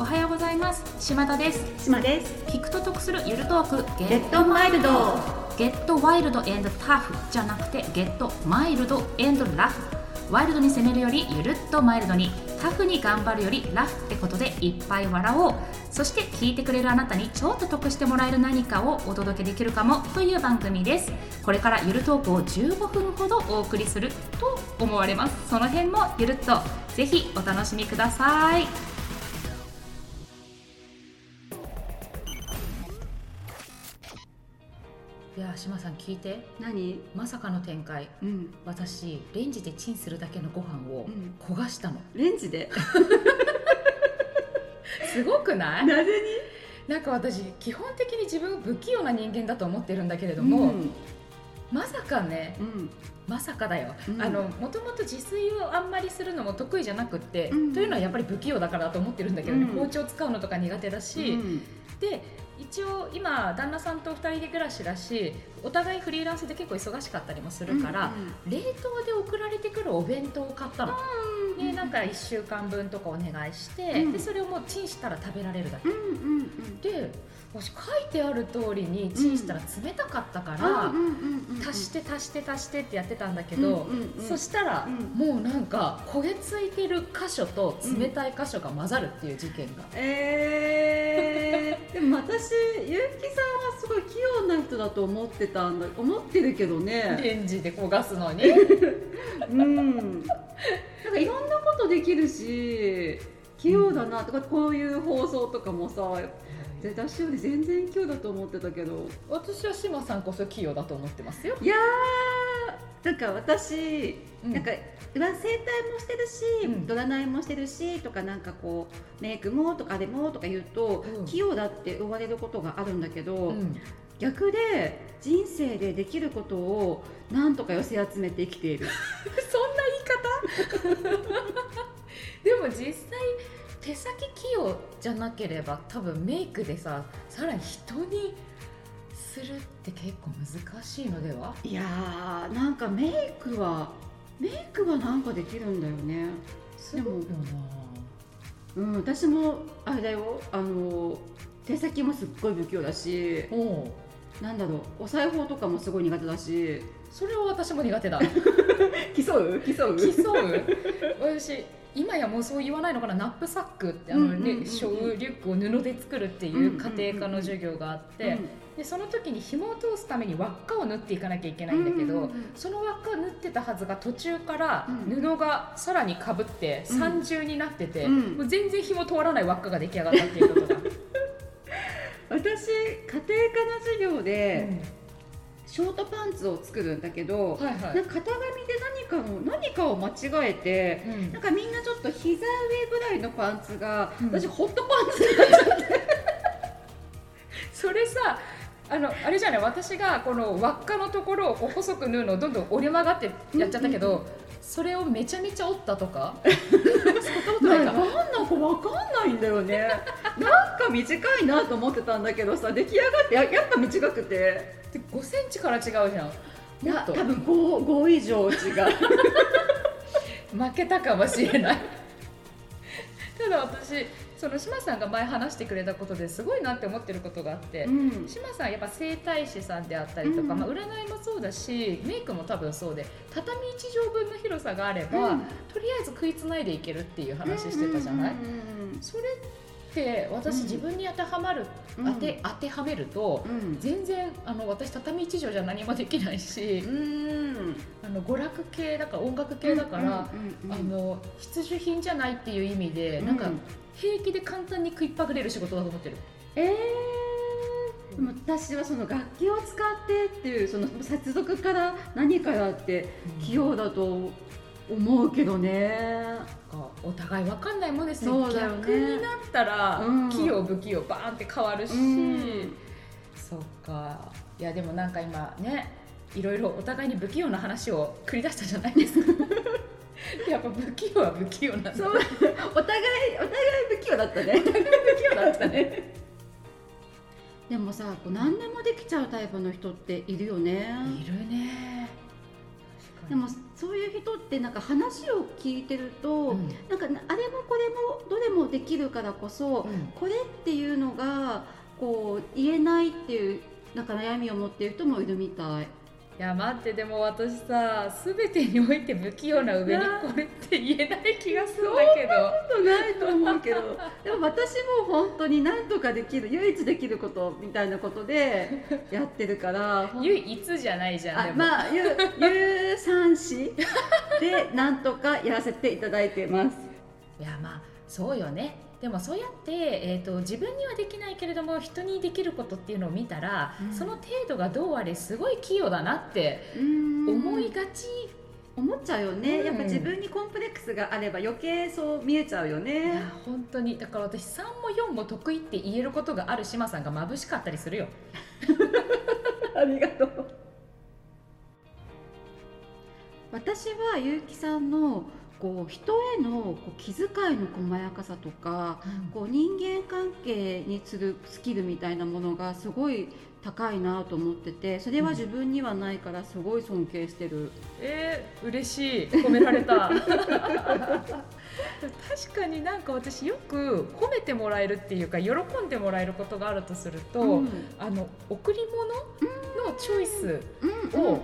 おはようございます。島田です。島です。聞くと得するゆるトーク。ゲットマイルド。ゲットワイルドエンドタフ。じゃなくてゲットマイルドエンドラフ。ワイルドに攻めるよりゆるっとマイルドに。タフに頑張るよりラフってことでいっぱい笑おう。そして聞いてくれるあなたにちょっと得してもらえる何かをお届けできるかも。という番組です。これからゆるトークを15分ほどお送りすると思われます。その辺もゆるっと。ぜひお楽しみくださいいや島さん聞いて。何？まさかの展開。うん。私レンジでチンするだけのご飯をうん。焦がしたの、レンジで？すごくない？なぜなんか私基本的に自分を不器用な人間だと思ってるんだけれどにも、うん。まさかねうん。まさかだよ、うん。あのもともと自炊をあんまりするのも得意じゃなくって、うん。というのはやっぱり不器用だからだと思ってるんだけどね、うん。包丁使うのとか苦手だし、うん。で一応今旦那さんと2人で暮らしだしお互いフリーランスで結構忙しかったりもするから、冷凍で送られてくるお弁当を買ったの、うんでなんか1週間分とかお願いして、うん。でそれをもうチンしたら食べられるだけ。うんうんうんで私書いてある通りにチンしたら冷たかったから、うんうんうんうん足して足して足してってやってたんだけど、そしたら、うん。もうなんか焦げついてる箇所と冷たい箇所が混ざるっていう事件が、えー、でも私ゆうきさんはすごい器用な人だと思ってたんだ思ってるけどね。レンジで焦がすのに。うんなんかいろんなことできるし器用だなとかこういう放送とかもさ私より全然器用だと思ってたけど。私は志麻さんこそ器用だと思ってますよ、いやーなんか私、うん。なんか裏整体もしてるし、うん。ドラナイもしてるしとかなんかこうメイクもとかでもとか言うと、うん。器用だって言われることがあるんだけど、うん。逆で人生でできることをなんとか寄せ集めて生きている。そんな言い方？でも実際手先器用じゃなければ多分メイクでささらに人にするって結構難しいのでは？いやーなんかメイクはメイクはなんかできるんだよね。すごいようん私もあれだよ。あの手先もすっごい不器用だしなんだろう。お裁縫とかもすごい苦手だし。それは私も苦手だ。競う？競う？競う？私今やもうそう言わないのかなナップサックってあの、うんうんうんうん。ね背負うリュックを布で作るっていう家庭科の授業があって、でその時に紐を通すために輪っかを縫っていかなきゃいけないんだけど、うんうんうん。その輪っかを縫ってたはずが途中からうん。布がさらにかぶってうん。三重になってて、うん。もう全然紐通らない輪っかが出来上がったっていうことが、私家庭科の授業でショートパンツを作るんだけど、はいはい。なんか型紙で何かの何かを間違えてうん。なんかみんなちょっと膝上ぐらいのパンツが、うん。私ホットパンツになっちゃって。それさあのあれじゃない？私がこの輪っかのところを細く縫うのをどんどん折れ曲がってやっちゃったけど、うんうんそれをめちゃめちゃ折ったとか？そんなことない。かなんなんだかわかんないんだよね。なんか短いなと思ってたんだけどさ出来上がってややっぱ短くて。で5センチから違うじゃん。いもっと。や多分 5, 5以上違う。負けたかもしれない。ただ私その志麻さんが前話してくれたことですごいなって思ってることがあって、うん。志麻さんやっぱ整体師さんであったりとか、うん。まあ、占いもそうだしメイクも多分そうで畳1畳分の広さがあれば、うん。とりあえず食いつないでいけるっていう話してたじゃない、それって私うん。自分に当てはまる、うん。当て当てはめると、うん。うん全然あの私畳1畳じゃ何もできないし、うん。あの娯楽系だから音楽系だから、あの必需品じゃないっていう意味で、なんかうん平気で簡単に食いっぱぐれる仕事だと思ってる。えー、でも私はその楽器を使ってっていうその接続から何からって器用だと思うけどね。お互い分かんないもんですね。そうだよね。逆になったら、うん。器用不器用バーンって変わるし、うん。そっか。いやでもなんか今ねいろいろお互いに不器用な話を繰り出したじゃないですか。やっぱ不器用は不器用なんだ。そう。お互いお互い不器用だったね。不器用だったね。でもさこう何でもできちゃうタイプの人っているよね。いるね。でもそういう人ってなんか話を聞いてると、うんなんかあれもこれもどれもできるからこそ、うんこれっていうのがこう言えないっていうなんか悩みを持っている人もいるみたい。いや待ってでも私さ全てにおいて不器用な上にこれって言えない気がするんだけど。ことないと思うけど。でも私も本当に何とかできる唯一できることみたいなことでやってるから。唯一じゃないじゃんでも、あまあ有有産子でなんとかやらせていただいてます。いやまあそうよねでもそうやって、えー、と自分にはできないけれども人にできることっていうのを見たら、うん。その程度がどうあれすごい器用だなって思いがち、思っちゃうよね、うん。やっぱ自分にコンプレックスがあれば余計そう見えちゃうよいねや本当に。だから私3も4も得意って言えることがある島さんが眩しかったりするよ。ありがとう。私は結城さんのこう人へのこう気遣いの細やかさとかこう人間関係にするスキルみたいなものがすごい高いなと思っててそれは自分にはないからすごい尊敬してる、えー、嬉しい。褒められた。確かになんか私よく褒めてもらえるっていうか喜んでもらえることがあるとすると、うん。あの贈り物？のチョイス、うんを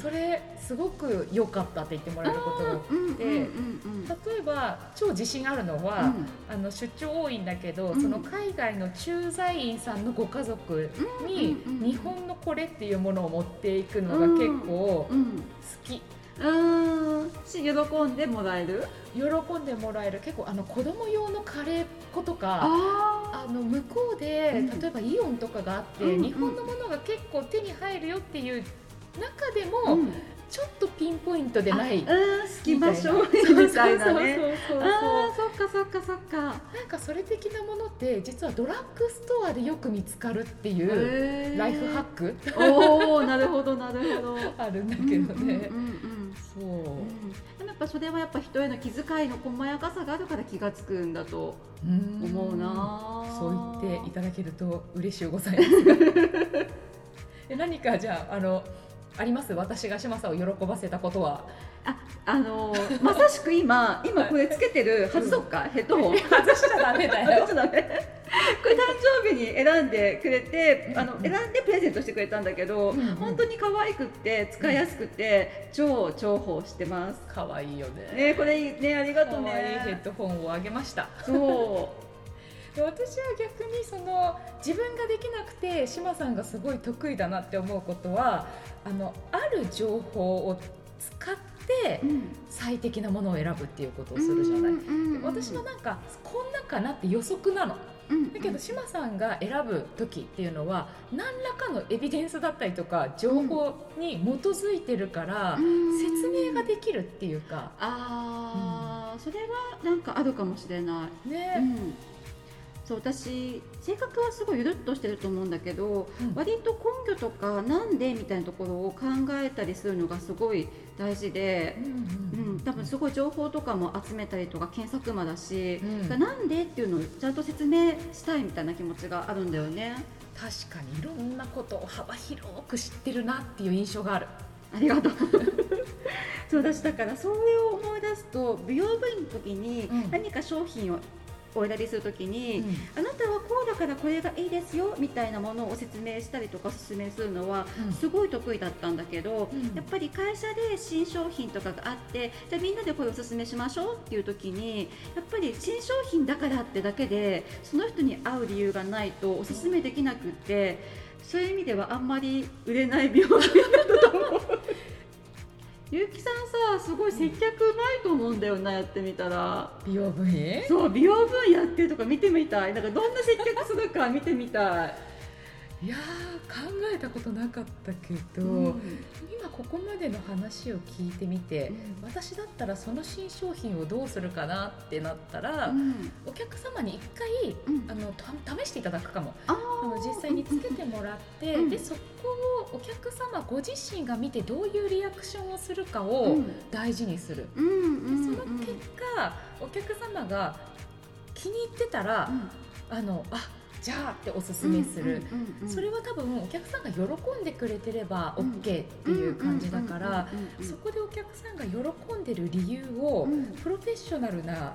それすごく良かったって言ってもらえることが多くてうん例えば超自信あるのは、あの出張多いんだけど、うん。その海外の駐在員さんのご家族に日本のこれっていうものを持っていくのが結構好うん。き。うんし喜んでもらえる？喜んでもらえる。結構あの子供用のカレー粉とかああの向こうで、うん例えばイオンとかがあって、うん。うん日本のものが結構手に入るよっていう中であ、も、うん、ちょっとピンポイントでないうん隙間商みたいな。そうねそうそうそうあーそっかそっかそっか。なんかそれ的なものって実はドラッグストアでよく見つかるっていうライフハック。おおなるほどなるほど。あるんだけどね、うんうんうんうんそう。うんっぱそれはやっぱ人への気遣いの細やかさがあるから気がつくんだと思うなそう言っていただけると嬉しいございます。が え何かじゃああのあります？私が島さんを喜ばせたことは。ああのーまさしく今今これつけてる 外そうか、ヘッドホン。外しちゃダメだよ。外しちゃダメ これ誕生日に選んでくれてあのうん選んでプレゼントしてくれたんだけど、うんうん。本当に可愛くって使いやすくて超重宝してます。可愛いよね。ねこれねありがとう可愛いヘッねドホンをあげました。そう。で私は逆にその自分ができなくて島さんがすごい得意だなって思うことはあのある情報を使ってうん。最適なものを選ぶっていうことをするじゃない。うんうんうんで私はなんかこんなかなって予測なのうんだけど島さんが選ぶ時っていうのは何らかのエビデンスだったりとか情報に基づいてるからうん。説明ができるっていうか。ああ、それはなんかあるかもしれない。うね、ん、そう私性格はすごいゆるっとしてると思うんだけど、うん割と根拠とかなんでみたいなところを考えたりするのがすごい大事で。うん、多分すごい情報とかも集めたりとか検索魔だし、うんなんでっていうのをちゃんと説明したいみたいな気持ちがあるんだよね。確かにいろんなことを幅広く知ってるなっていう印象がある。ありがとう。そうだしだからそれを思い出すと美容部員の時にうん何か商品をお選びする時に、うん。あなたはこうだからこれがいいですよみたいなものを説明したりとかお勧めするのはすごい得意だったんだけど、うん。やっぱり会社で新商品とかがあってじゃあみんなでこれお勧めしましょうっていう時にやっぱり新商品だからってだけでその人に合う理由がないとお勧めできなくってそういう意味ではあんまり売れない美容品だと思う。ゆうきさんさすごい接客うまいと思うんだよなやってみたら。美容部員そう美容分やってるとか見てみたい。なんかどんな接客するか見てみたい、いやー考えたことなかったけど、うん。今ここまでの話を聞いてみて、私だったらその新商品をどうするかなってなったら、うん。お客様に一回うん。あのた試していただくかも。ああの実際につけてもらって、うん。でそこをお客様ご自身が見てどういうリアクションをするかうをん。大事にする、うんその結果お客様が気に入ってたら、あのあじゃあっておすすめする、うんうんうんうん。それは多分お客さんが喜んでくれてれば OK っていう感じだからそこでお客さんが喜んでる理由をうん。プロフェッショナルな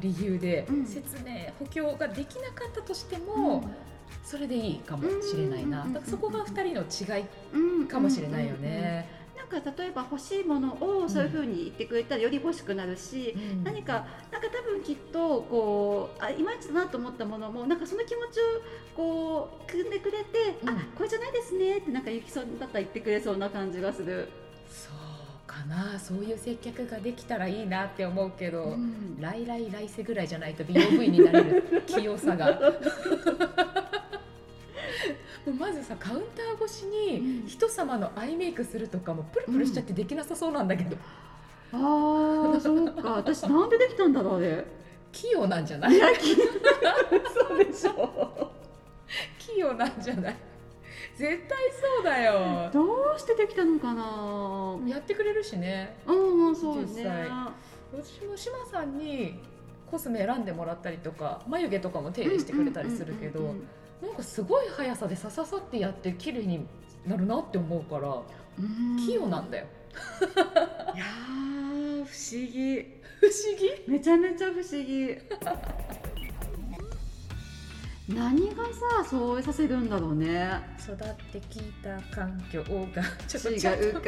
理由でうん。説明補強ができなかったとしてうん。もそれでいいかもしれないな。うんだからそこが2人の違いうんかもしれないよね。なんか例えば欲しいものをそういうふうに言ってくれたらより欲しくなるし、うん。何かなんか多分きっとこうあいまいちだなと思ったものもなんかその気持ちをこう組んでくれて、うん。あこれじゃないですねってなんかゆきそうだったら言ってくれそうな感じがする。そうかな。そういう接客ができたらいいなって思うけど、うん。来来来世ぐらいじゃないと美容部員になれる器用さがもうまずさカウンター越しうん。に人様のアイメイクするとかもプルプルしちゃってできなさそうなんだけど、ああそうか。私なんでできたんだろうあれ。器用なんじゃない？いやきそうでしょ。器用なんじゃない？絶対そうだよ。どうしてできたのかな。やってくれるしね。うんそうね。実際。私も志麻さんにコスメ選んでもらったりとか眉毛とかも手入れしてくれたりするけど、うんうんうんうんなんかすごい速さでさささってやって綺麗になるなって思うからうん。器用なんだよ。いやー不思議。不思議？めちゃめちゃ不思議。何がさそうさせるんだろうね。育ってきた環境がちょっと血ちゃんと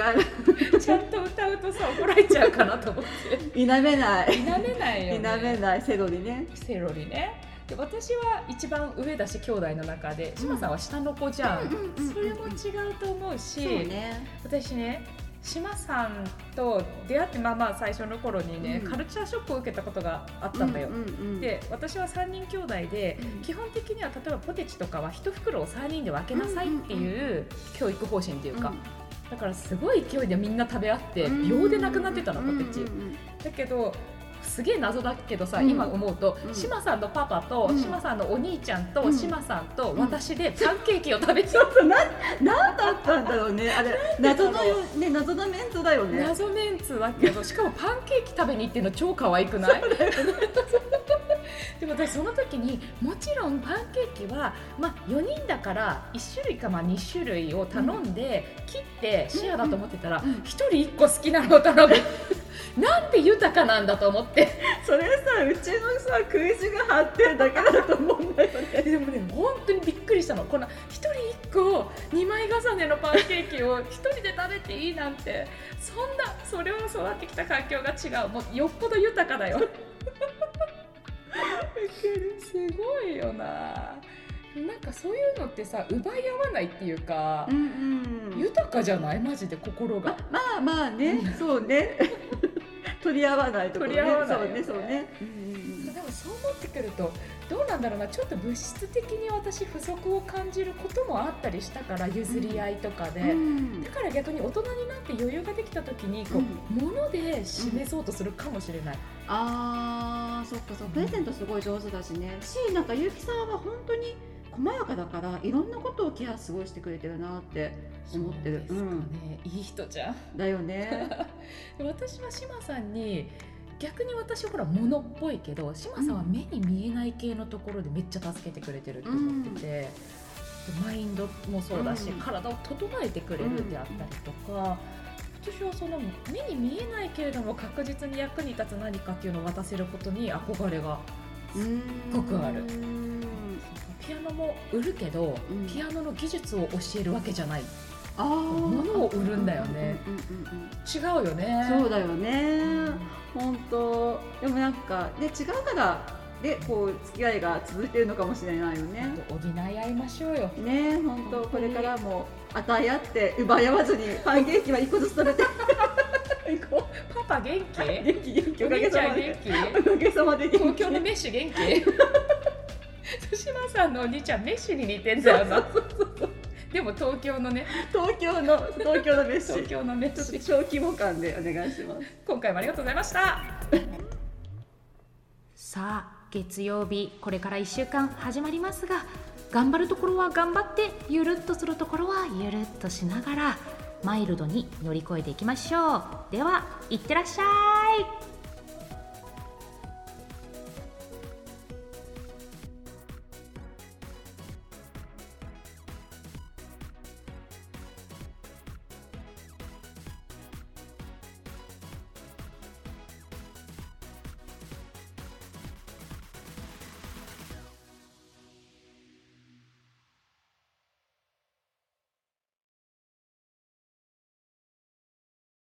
ちゃんと歌うとさ怒られちゃうかなと思って。否めない。否めないよ否ねめない。セロリね。セロリねで私は一番上だし兄弟の中で志麻さんは下の子じゃん,、それも違うと思うし私ね志麻さんと出会ってまあまあ最初の頃にね、うん。カルチャーショックを受けたことがあったんだよ、で私は3人兄弟でうん。基本的には例えばポテチとかは1袋を3人で分けなさいっていう教育方針っていうか、だからすごい勢いでみんな食べ合ってうん。秒でなくなってたのポテチ、だけどすげえ謎だけどさ、うん。今思うと、うん。志麻さんのパパと、うん。志麻さんのお兄ちゃんと、うん。志麻さんと私でパンケーキを食べて何だったんだろうね。あれ謎のよね謎のメンツだよね。謎メンツだけどしかもパンケーキ食べに行ってるの超可愛くない？でも私その時にもちろんパンケーキは、まあ、4人だから1種類かまあ2種類を頼んで、切ってシェアだと思ってたら、うん1人1個好きなのを頼む。なんて豊かなんだと思って。それさうちのさ食い地が張ってるだけだと思うんだよね。でもね本当にびっくりしたの。この1人1個2枚重ねのパンケーキを1人で食べていいなんて。そんなそれを育ってきた環境が違う。もうよっぽど豊かだよすごいよな。なんかそういうのってさ奪い合わないっていうか、うんうん。豊かじゃない？マジで心が。まあまあね、そうね。取り合わないところね。取り合わないよね。そうねそうね、うんうんでもそう思ってくるとどうなんだろうな。ちょっと物質的に私不足を感じることもあったりしたから譲り合いとかで、うん。だから逆に大人になって余裕ができた時にこう、物で示そうとするかもしれない、あーそっかそっか。プレゼントすごい上手だしね。しなんかゆうきさんは本当に細やかだからいろんなことをケアすごいしてくれてるなって思ってる。そうですかね、いい人じゃん。だよね。で私は志麻さんに逆に私ほら物っぽいけど志麻さんは目に見えない系のところでめっちゃ助けてくれてるって思ってて、でマインドもそうだし、うん。体を整えてくれるであったりとか、私はその目に見えないけれども確実に役に立つ何かっていうのを渡せることに憧れがすっごくある。ピアノも売るけど、うん。ピアノの技術を教えるわけじゃない。あー。物を売るんだよね。違うよね。そうだよね。本当。でもなんかね違うからでこう付き合いが続いてるのかもしれないよね。補い合いましょうよ。ね本当。これからも与え合って奪い合わずにパンケーキは一個ずつ食べて。いこう。パパ元気？元気元気。おおかげさまで。元気？おかげさまで元気。東京のメッシ元気？対馬さんのお兄ちゃんメッシに似てんだよな。でも東京のね。東京の東京のメッシ東京のメッシ小規模感でお願いします。今回もありがとうございました。さあ月曜日これから1週間始まりますが頑張るところは頑張ってゆるっとするところはゆるっとしながらマイルドに乗り越えていきましょう。ではいってらっしゃい。